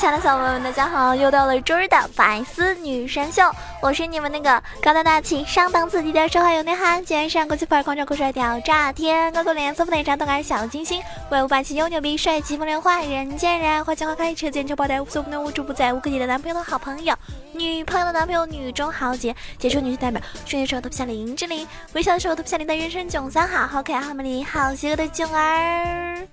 亲爱的小伙伴们，大家好！又到了周日的百思女神秀，我是你们那个高大大气、上档次、低调奢华有内涵、今天上国际范儿、狂拽酷帅屌炸天、高冷脸色不内渣、动感小清新、威武霸气又牛逼、帅气风流坏、人见人爱、花见花开、车见车爆胎、无所不能、无处不在、无可替代男朋友的好朋友、女朋友的男朋友、女中豪杰、杰出女性代表、睡的时候头皮下林志玲、微笑的时候头皮下林的人生囧三好、好可爱、好美丽、好邪恶的囧儿。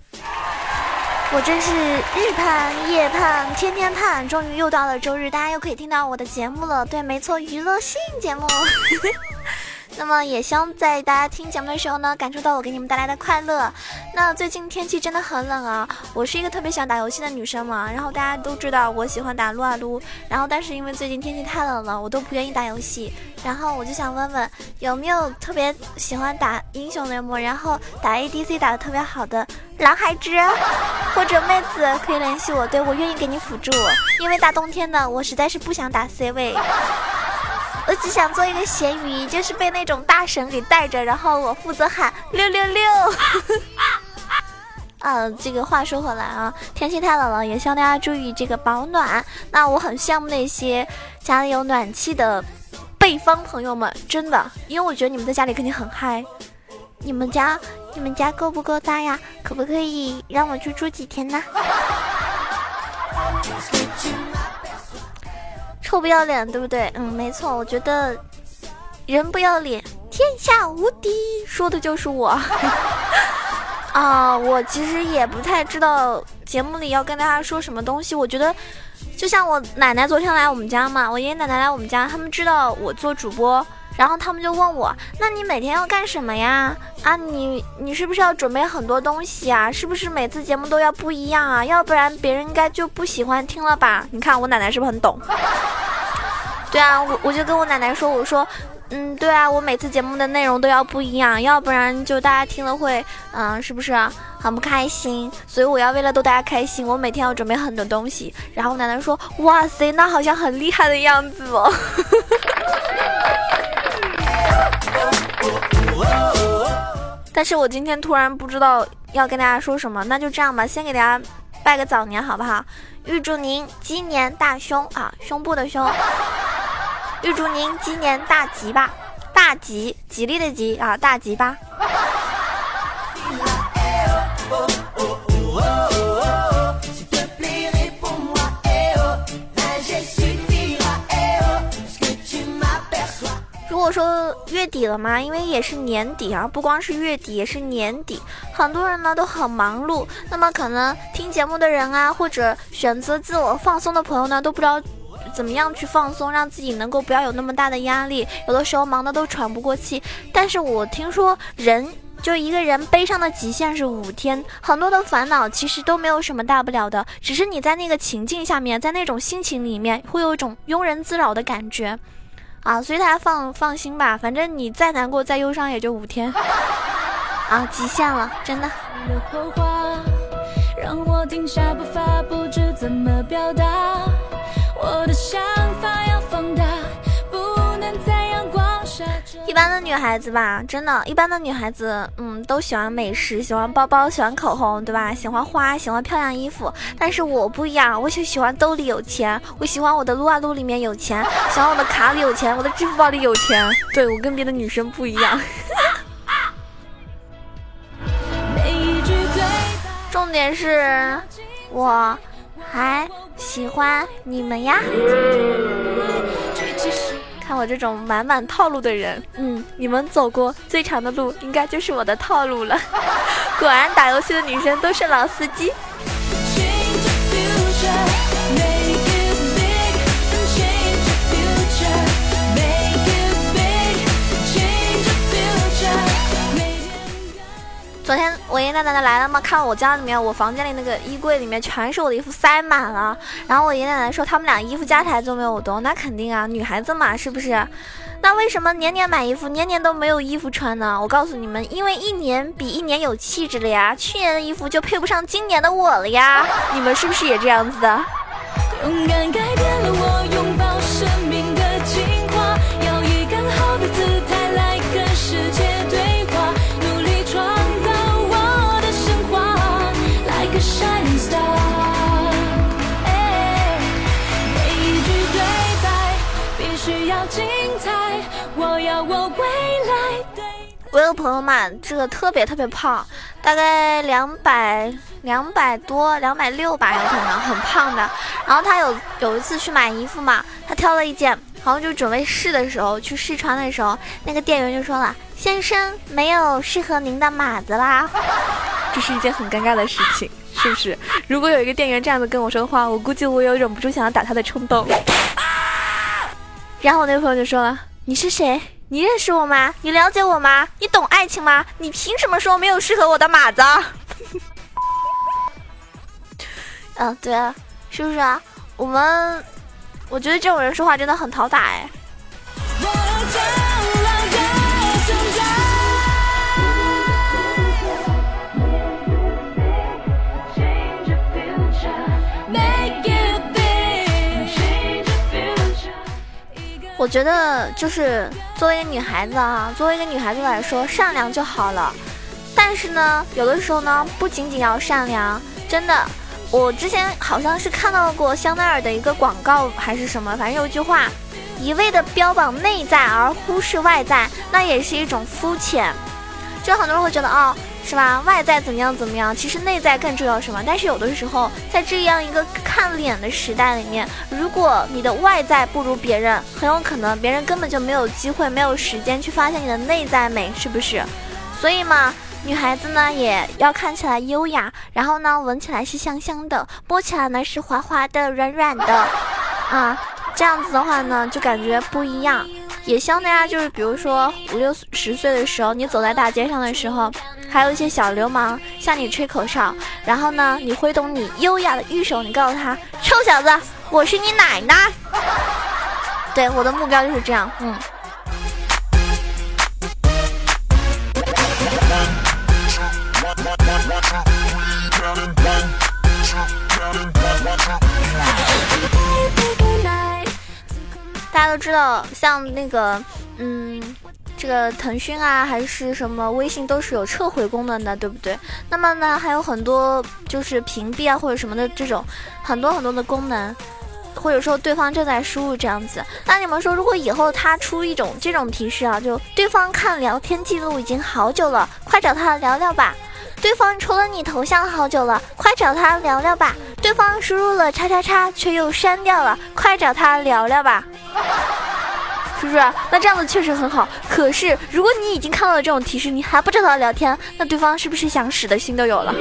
我真是日盼夜盼天天盼，终于又到了周日，大家又可以听到我的节目了。对，没错，娱乐性节目。那么也希望在大家听节目的时候呢，感受到我给你们带来的快乐。那最近天气真的很冷啊，我是一个特别喜欢打游戏的女生嘛。然后大家都知道我喜欢打撸啊撸，然后但是因为最近天气太冷了，我都不愿意打游戏。然后我就想问问，有没有特别喜欢打英雄联盟，然后打 ADC 打的特别好的蓝海之或者妹子可以联系我，对我愿意给你辅助。因为大冬天的，我实在是不想打 C 位。我只想做一个咸鱼，就是被那种大神给带着，然后我负责喊六六六。啊，这个话说回来啊，天气太冷了，也希望大家注意这个保暖。那我很羡慕那些家里有暖气的北方朋友们，真的，因为我觉得你们在家里肯定很嗨。你们家，你们家够不够大呀？可不可以让我去住几天呢？臭不要脸，对不对？嗯，没错，我觉得人不要脸，天下无敌，说的就是我。啊，我其实也不太知道节目里要跟大家说什么东西。我觉得，就像我奶奶昨天来我们家嘛，我爷爷奶奶来我们家，他们知道我做主播。然后他们就问我：“那你每天要干什么呀？啊，你你是不是要准备很多东西啊？是不是每次节目都要不一样啊？要不然别人应该就不喜欢听了吧？你看我奶奶是不是很懂？对啊，我我就跟我奶奶说，我说，嗯，对啊，我每次节目的内容都要不一样，要不然就大家听了会，嗯，是不是很不开心？所以我要为了逗大家开心，我每天要准备很多东西。然后奶奶说：哇塞，那好像很厉害的样子哦。” 但是我今天突然不知道要跟大家说什么，那就这样吧，先给大家拜个早年，好不好？预祝您鸡年大凶啊，胸部的胸。预祝您鸡年大吉吧，大吉，吉利的吉啊，大吉吧。如果说月底了嘛，因为也是年底啊，不光是月底，也是年底，很多人呢都很忙碌。那么可能听节目的人啊，或者选择自我放松的朋友呢，都不知道怎么样去放松，让自己能够不要有那么大的压力。有的时候忙的都喘不过气。但是我听说人就一个人悲伤的极限是五天，很多的烦恼其实都没有什么大不了的，只是你在那个情境下面，在那种心情里面，会有一种庸人自扰的感觉。啊，所以大家放放心吧，反正你再难过再忧伤也就五天，啊，极限了，真的。一般的女孩子吧，真的，一般的女孩子，嗯，都喜欢美食，喜欢包包，喜欢口红，对吧？喜欢花，喜欢漂亮衣服。但是我不一样，我就喜欢兜里有钱，我喜欢我的撸啊撸里面有钱，喜欢我的卡里有钱，我的支付宝里有钱。对我跟别的女生不一样。重点是，我还喜欢你们呀。看我这种满满套路的人，嗯，你们走过最长的路，应该就是我的套路了。果然，打游戏的女生都是老司机。昨天我爷爷奶奶来了嘛，看我家里面，我房间里那个衣柜里面全是我的衣服，塞满了。然后我爷爷奶奶说他们俩衣服加起来都没有我多，那肯定啊，女孩子嘛，是不是？那为什么年年买衣服，年年都没有衣服穿呢？我告诉你们，因为一年比一年有气质了呀，去年的衣服就配不上今年的我了呀。你们是不是也这样子的？勇敢改变了我朋友嘛，这个特别特别胖，大概两百两百多，两百六吧，有可能很胖的。然后他有有一次去买衣服嘛，他挑了一件，好像就准备试的时候，去试穿的时候，那个店员就说了：“先生，没有适合您的码子啦。”这是一件很尴尬的事情，是不是？如果有一个店员这样子跟我说的话，我估计我有忍不住想要打他的冲动。然后我那个朋友就说了：“你是谁？”你认识我吗？你了解我吗？你懂爱情吗？你凭什么说没有适合我的马子？嗯，对啊，是不是啊？我们，我觉得这种人说话真的很讨打哎。我觉得就是作为一个女孩子啊，作为一个女孩子来说，善良就好了。但是呢，有的时候呢，不仅仅要善良，真的。我之前好像是看到过香奈儿的一个广告还是什么，反正有一句话，一味的标榜内在而忽视外在，那也是一种肤浅。就很多人会觉得哦。是吧？外在怎么样怎么样？其实内在更重要，什么？但是有的时候，在这样一个看脸的时代里面，如果你的外在不如别人，很有可能别人根本就没有机会、没有时间去发现你的内在美，是不是？所以嘛，女孩子呢也要看起来优雅，然后呢闻起来是香香的，摸起来呢是滑滑的、软软的，啊，这样子的话呢就感觉不一样。也希望大家就是，比如说五六十岁的时候，你走在大街上的时候，还有一些小流氓向你吹口哨，然后呢，你挥动你优雅的玉手，你告诉他：“臭小子，我是你奶奶。”对，我的目标就是这样，嗯。大家都知道，像那个，嗯，这个腾讯啊，还是什么微信，都是有撤回功能的，对不对？那么呢，还有很多就是屏蔽啊，或者什么的这种很多很多的功能，或者说对方正在输入这样子。那你们说，如果以后他出一种这种提示啊，就对方看聊天记录已经好久了，快找他聊聊吧。对方除了你头像好久了，快找他聊聊吧。对方输入了叉叉叉，却又删掉了，快找他聊聊吧。是不是？那这样子确实很好。可是，如果你已经看到了这种提示，你还不找他聊天，那对方是不是想死的心都有了？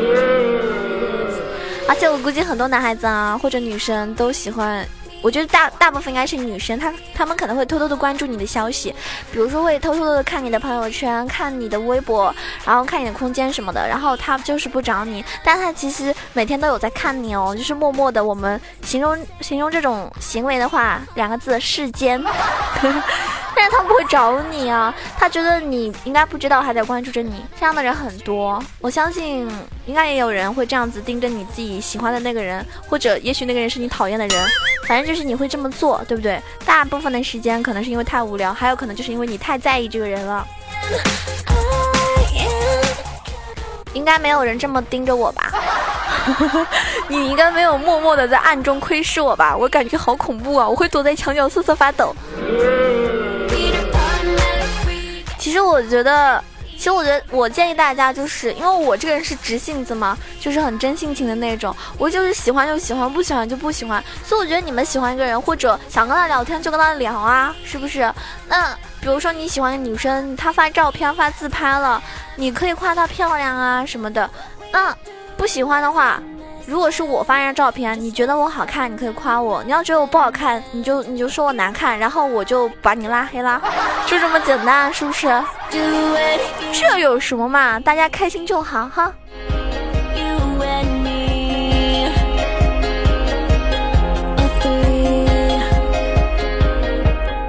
而且我估计很多男孩子啊，或者女生都喜欢。我觉得大大部分应该是女生，她她们可能会偷偷的关注你的消息，比如说会偷偷的看你的朋友圈，看你的微博，然后看你的空间什么的，然后她就是不找你，但她其实每天都有在看你哦，就是默默的。我们形容形容这种行为的话，两个字：世间。但是他不会找你啊，他觉得你应该不知道，还在关注着你。这样的人很多，我相信应该也有人会这样子盯着你自己喜欢的那个人，或者也许那个人是你讨厌的人，反正就是你会这么做，对不对？大部分的时间可能是因为太无聊，还有可能就是因为你太在意这个人了。应该没有人这么盯着我吧？你应该没有默默的在暗中窥视我吧？我感觉好恐怖啊！我会躲在墙角瑟瑟发抖。其实我觉得，其实我觉得，我建议大家，就是因为我这个人是直性子嘛，就是很真性情的那种，我就是喜欢就喜欢，不喜欢就不喜欢。所以我觉得你们喜欢一个人，或者想跟他聊天，就跟他聊啊，是不是？那比如说你喜欢的女生，她发照片、发自拍了，你可以夸她漂亮啊什么的。那不喜欢的话，如果是我发一张照片，你觉得我好看，你可以夸我；你要觉得我不好看，你就你就说我难看，然后我就把你拉黑啦，就这么简单，是不是？这有什么嘛？大家开心就好哈。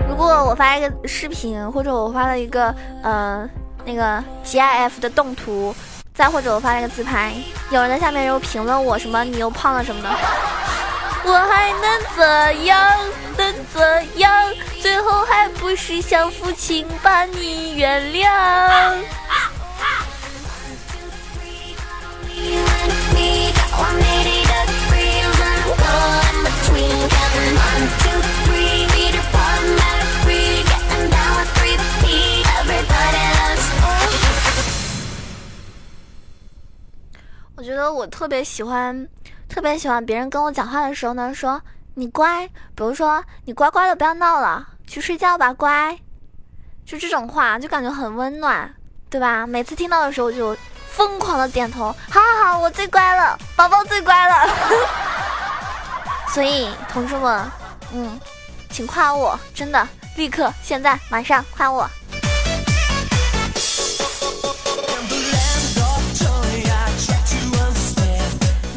如果我发一个视频，或者我发了一个呃那个 GIF 的动图。再或者我发了个自拍，有人在下面又评论我什么你又胖了什么的，我还能怎样？能怎样？最后还不是想父亲把你原谅。觉得我特别喜欢，特别喜欢别人跟我讲话的时候呢，说你乖，比如说你乖乖的不要闹了，去睡觉吧，乖，就这种话就感觉很温暖，对吧？每次听到的时候就疯狂的点头，好好好，我最乖了，宝宝最乖了。所以同志们，嗯，请夸我，真的，立刻，现在，马上夸我。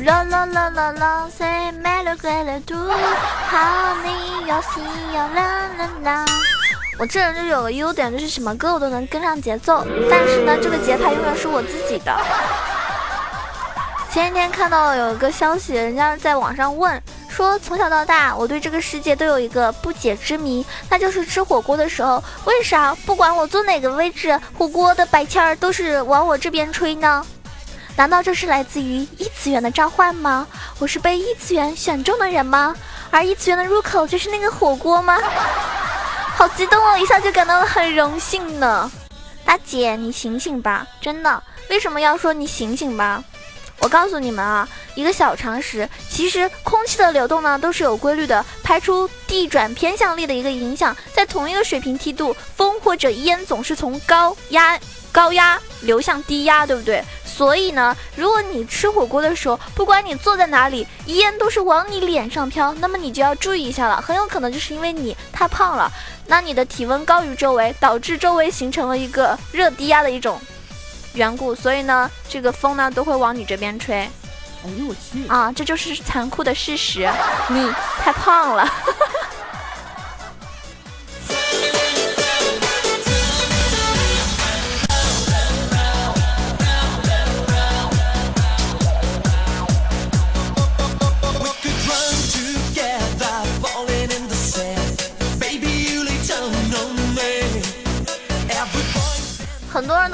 啦啦啦啦啦，谁买了贵了度？好，你要心要啦啦啦。我这人就有个优点，就是什么歌我都能跟上节奏，但是呢，这个节拍永远是我自己的。前几天看到有一个消息，人家在网上问说，从小到大，我对这个世界都有一个不解之谜，那就是吃火锅的时候，为啥不管我坐哪个位置，火锅的白气儿都是往我这边吹呢？难道这是来自于异次元的召唤吗？我是被异次元选中的人吗？而异次元的入口就是那个火锅吗？好激动哦，一下就感到了很荣幸呢。大姐，你醒醒吧，真的。为什么要说你醒醒吧？我告诉你们啊，一个小常识，其实空气的流动呢都是有规律的，排出地转偏向力的一个影响，在同一个水平梯度，风或者烟总是从高压高压流向低压，对不对？所以呢，如果你吃火锅的时候，不管你坐在哪里，烟都是往你脸上飘，那么你就要注意一下了，很有可能就是因为你太胖了，那你的体温高于周围，导致周围形成了一个热低压的一种缘故，所以呢，这个风呢都会往你这边吹。哎呦我去！啊，这就是残酷的事实，你太胖了。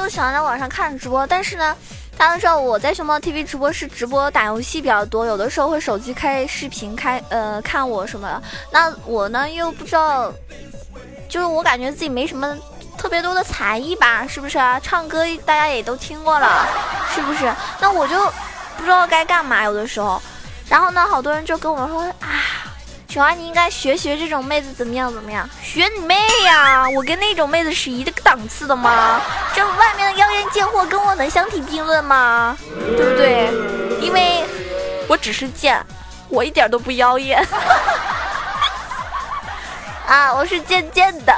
很多人都喜欢在网上看直播，但是呢，大家都知道我在熊猫 TV 直播是直播打游戏比较多，有的时候会手机开视频开呃看我什么的。那我呢又不知道，就是我感觉自己没什么特别多的才艺吧，是不是啊？唱歌大家也都听过了，是不是？那我就不知道该干嘛，有的时候。然后呢，好多人就跟我说啊。小安，你应该学学这种妹子怎么样？怎么样？学你妹呀！我跟那种妹子是一个档次的吗？这外面的妖艳贱货跟我能相提并论吗？对不对？因为我只是贱，我一点都不妖艳。啊，我是贱贱的。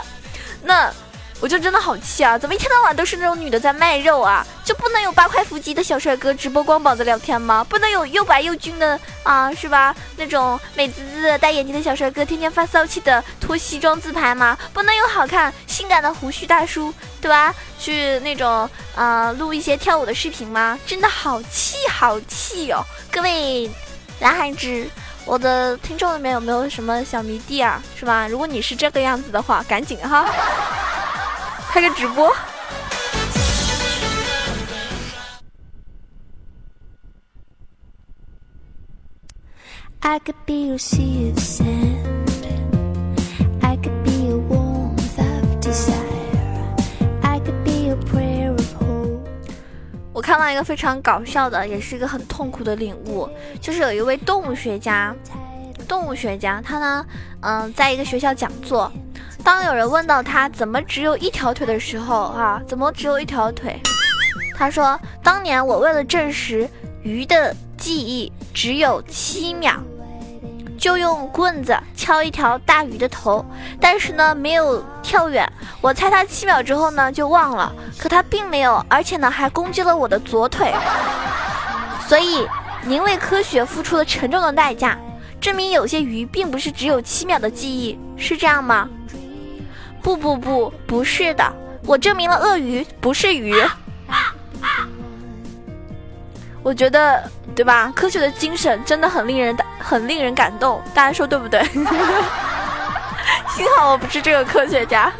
那。我就真的好气啊！怎么一天到晚都是那种女的在卖肉啊？就不能有八块腹肌的小帅哥直播光膀子聊天吗？不能有又白又俊的啊，是吧？那种美滋滋的戴眼镜的小帅哥天天发骚气的脱西装自拍吗？不能有好看性感的胡须大叔，对吧？去那种啊录一些跳舞的视频吗？真的好气好气哦！各位男孩子，我的听众里面有没有什么小迷弟啊？是吧？如果你是这个样子的话，赶紧哈。开个直播。我看到一个非常搞笑的，也是一个很痛苦的领悟，就是有一位动物学家，动物学家，他呢，嗯，在一个学校讲座。当有人问到他怎么只有一条腿的时候，啊，怎么只有一条腿？他说：“当年我为了证实鱼的记忆只有七秒，就用棍子敲一条大鱼的头，但是呢没有跳远。我猜他七秒之后呢就忘了，可他并没有，而且呢还攻击了我的左腿。所以您为科学付出了沉重的代价，证明有些鱼并不是只有七秒的记忆，是这样吗？不不不，不是的，我证明了鳄鱼不是鱼。我觉得，对吧？科学的精神真的很令人很令人感动，大家说对不对？幸好我不是这个科学家。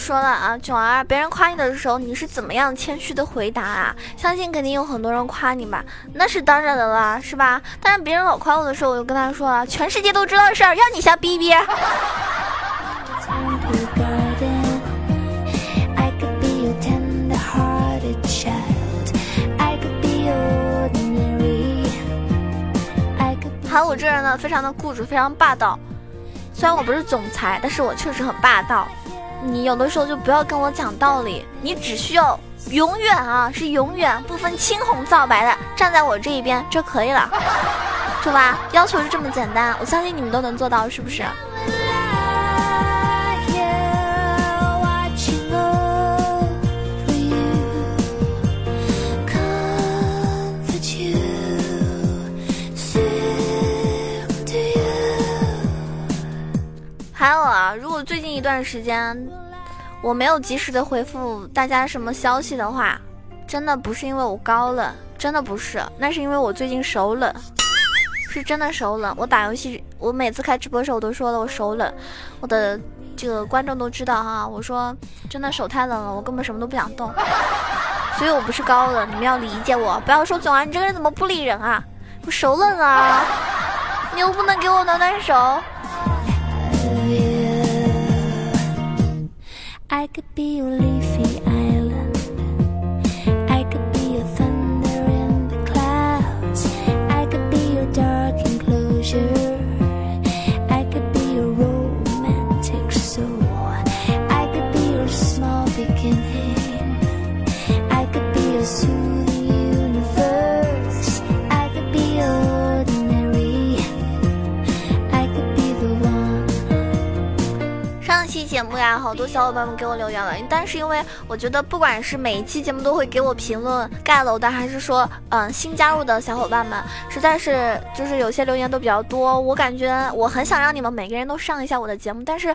说了啊，囧儿，别人夸你的时候，你是怎么样谦虚的回答啊？相信肯定有很多人夸你吧？那是当然的啦，是吧？但是别人老夸我的时候，我就跟他说了，全世界都知道的事儿，让你瞎逼逼。还有我这人呢，非常的固执，非常霸道。虽然我不是总裁，但是我确实很霸道。你有的时候就不要跟我讲道理，你只需要永远啊，是永远不分青红皂白的站在我这一边就可以了，是吧？要求是这么简单，我相信你们都能做到，是不是？还有啊，如果最近一段时间我没有及时的回复大家什么消息的话，真的不是因为我高冷，真的不是，那是因为我最近手冷，是真的手冷。我打游戏，我每次开直播的时候我都说了我手冷，我的这个观众都知道哈，我说真的手太冷了，我根本什么都不想动，所以我不是高冷，你们要理解我，不要说总啊，你这个人怎么不理人啊？我手冷啊，你又不能给我暖暖手。I could be your leafy 节目呀，好多小伙伴们给我留言了，但是因为我觉得，不管是每一期节目都会给我评论盖楼的，还是说嗯新加入的小伙伴们，实在是就是有些留言都比较多，我感觉我很想让你们每个人都上一下我的节目，但是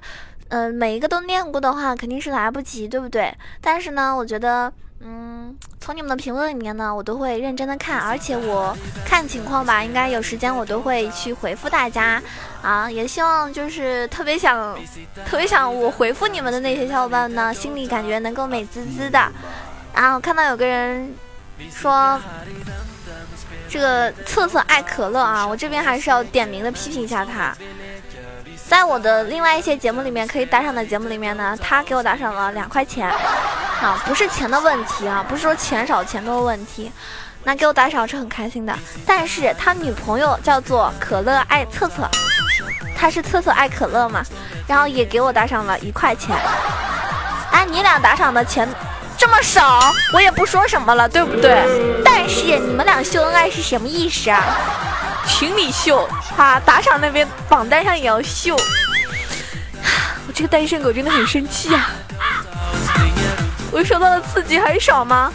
嗯每一个都念过的话肯定是来不及，对不对？但是呢，我觉得。嗯，从你们的评论里面呢，我都会认真的看，而且我看情况吧，应该有时间我都会去回复大家啊。也希望就是特别想、特别想我回复你们的那些小伙伴呢，心里感觉能够美滋滋的。然后看到有个人说这个策策爱可乐啊，我这边还是要点名的批评一下他。在我的另外一些节目里面可以打赏的节目里面呢，他给我打赏了两块钱，啊，不是钱的问题啊，不是说钱少钱多的问题，那给我打赏是很开心的。但是他女朋友叫做可乐爱测测，他是测测爱可乐嘛，然后也给我打赏了一块钱。哎，你俩打赏的钱这么少，我也不说什么了，对不对？但是你们俩秀恩爱是什么意思啊？群里秀啊，打赏那边榜单上也要秀，我这个单身狗真的很生气啊！我受到的刺激还少吗？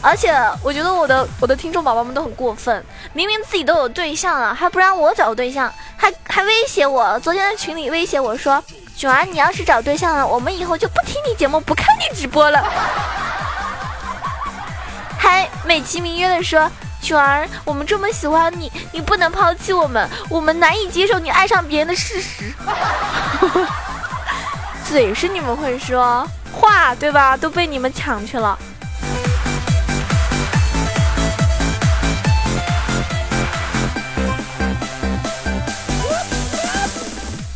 而且我觉得我的我的听众宝宝们都很过分，明明自己都有对象了，还不让我找对象，还还威胁我。昨天在群里威胁我说：“囧儿，你要是找对象了，我们以后就不听你节目，不看你直播了。”还美其名曰的说。囧儿，我们这么喜欢你，你不能抛弃我们，我们难以接受你爱上别人的事实。嘴是你们会说话，对吧？都被你们抢去了。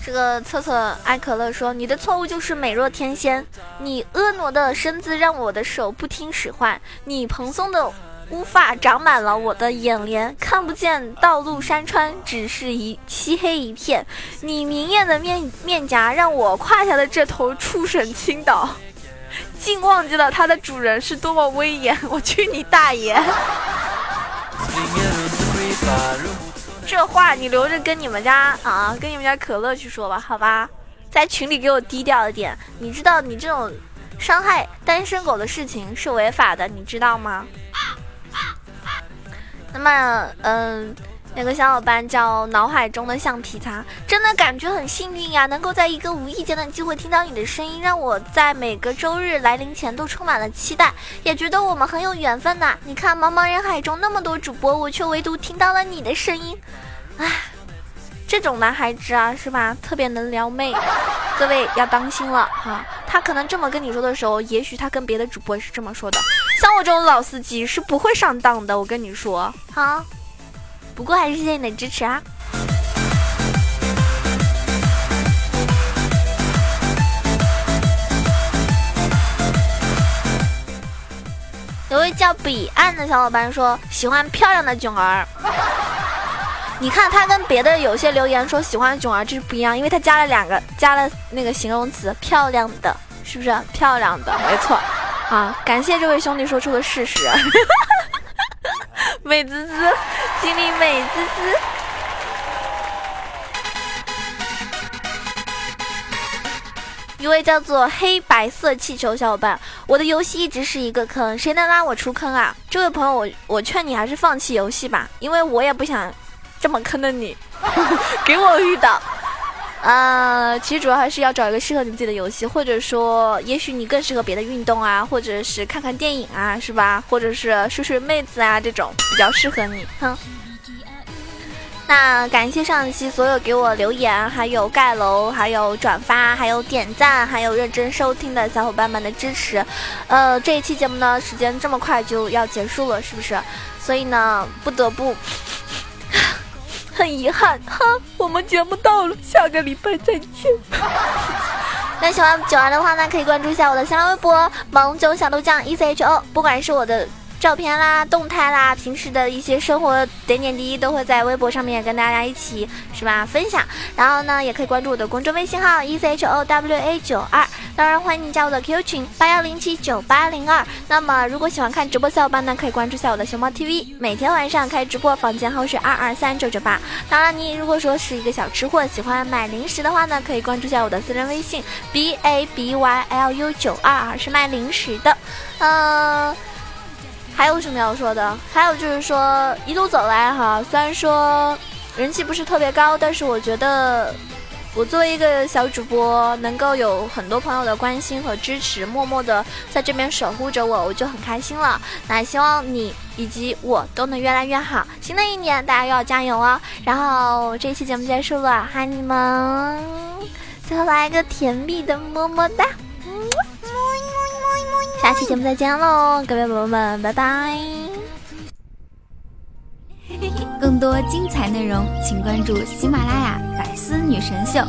这个策策爱可乐说：“你的错误就是美若天仙，你婀娜的身姿让我的手不听使唤，你蓬松的乌发长满了我的眼帘，看不见道路山川，只是一漆黑一片。你明艳的面面颊让我胯下的这头畜生倾倒，竟忘记了它的主人是多么威严。我去你大爷！”这话你留着跟你们家啊，跟你们家可乐去说吧，好吧，在群里给我低调一点。你知道你这种伤害单身狗的事情是违法的，你知道吗？那么，嗯。那个小伙伴叫脑海中的橡皮擦，真的感觉很幸运呀，能够在一个无意间的机会听到你的声音，让我在每个周日来临前都充满了期待，也觉得我们很有缘分呐。你看，茫茫人海中那么多主播，我却唯独听到了你的声音，唉，这种男孩子啊，是吧？特别能撩妹，各位要当心了哈。他可能这么跟你说的时候，也许他跟别的主播是这么说的。像我这种老司机是不会上当的，我跟你说，好。不过还是谢谢你的支持啊！有位叫彼岸的小伙伴说喜欢漂亮的囧儿，你看他跟别的有些留言说喜欢囧儿这是不一样，因为他加了两个加了那个形容词漂亮的，是不是漂亮的？没错，啊，感谢这位兄弟说出了事实。美滋滋，心里美滋滋。一位叫做黑白色气球小伙伴，我的游戏一直是一个坑，谁能拉我出坑啊？这位朋友，我我劝你还是放弃游戏吧，因为我也不想这么坑的你，给我遇到。呃，其实主要还是要找一个适合你自己的游戏，或者说，也许你更适合别的运动啊，或者是看看电影啊，是吧？或者是睡睡妹子啊，这种比较适合你。哼。那感谢上一期所有给我留言、还有盖楼、还有转发、还有点赞、还有认真收听的小伙伴们的支持。呃，这一期节目呢，时间这么快就要结束了，是不是？所以呢，不得不。很遗憾哈，我们节目到了，下个礼拜再见。那喜欢九儿的话呢，可以关注一下我的新浪微博“萌九小豆酱 E C H O”，不管是我的。照片啦，动态啦，平时的一些生活点点滴滴都会在微博上面跟大家一起是吧分享。然后呢，也可以关注我的公众微信号 e c h o w a 九二。当然，欢迎你加我的 QQ 群八幺零七九八零二。那么，如果喜欢看直播小伙伴呢，可以关注一下我的熊猫 TV，每天晚上开直播，房间号是二二三九九八。当然，你如果说是一个小吃货，喜欢买零食的话呢，可以关注一下我的私人微信 b a b y l u 九二啊，是卖零食的。嗯。还有什么要说的？还有就是说，一路走来哈，虽然说人气不是特别高，但是我觉得我作为一个小主播，能够有很多朋友的关心和支持，默默的在这边守护着我，我就很开心了。那希望你以及我都能越来越好。新的一年，大家又要加油哦！然后这期节目结束了，爱你们！最后来一个甜蜜的么么哒。下期节目再见喽，各位宝宝们，拜拜！更多精彩内容，请关注喜马拉雅《百思女神秀》。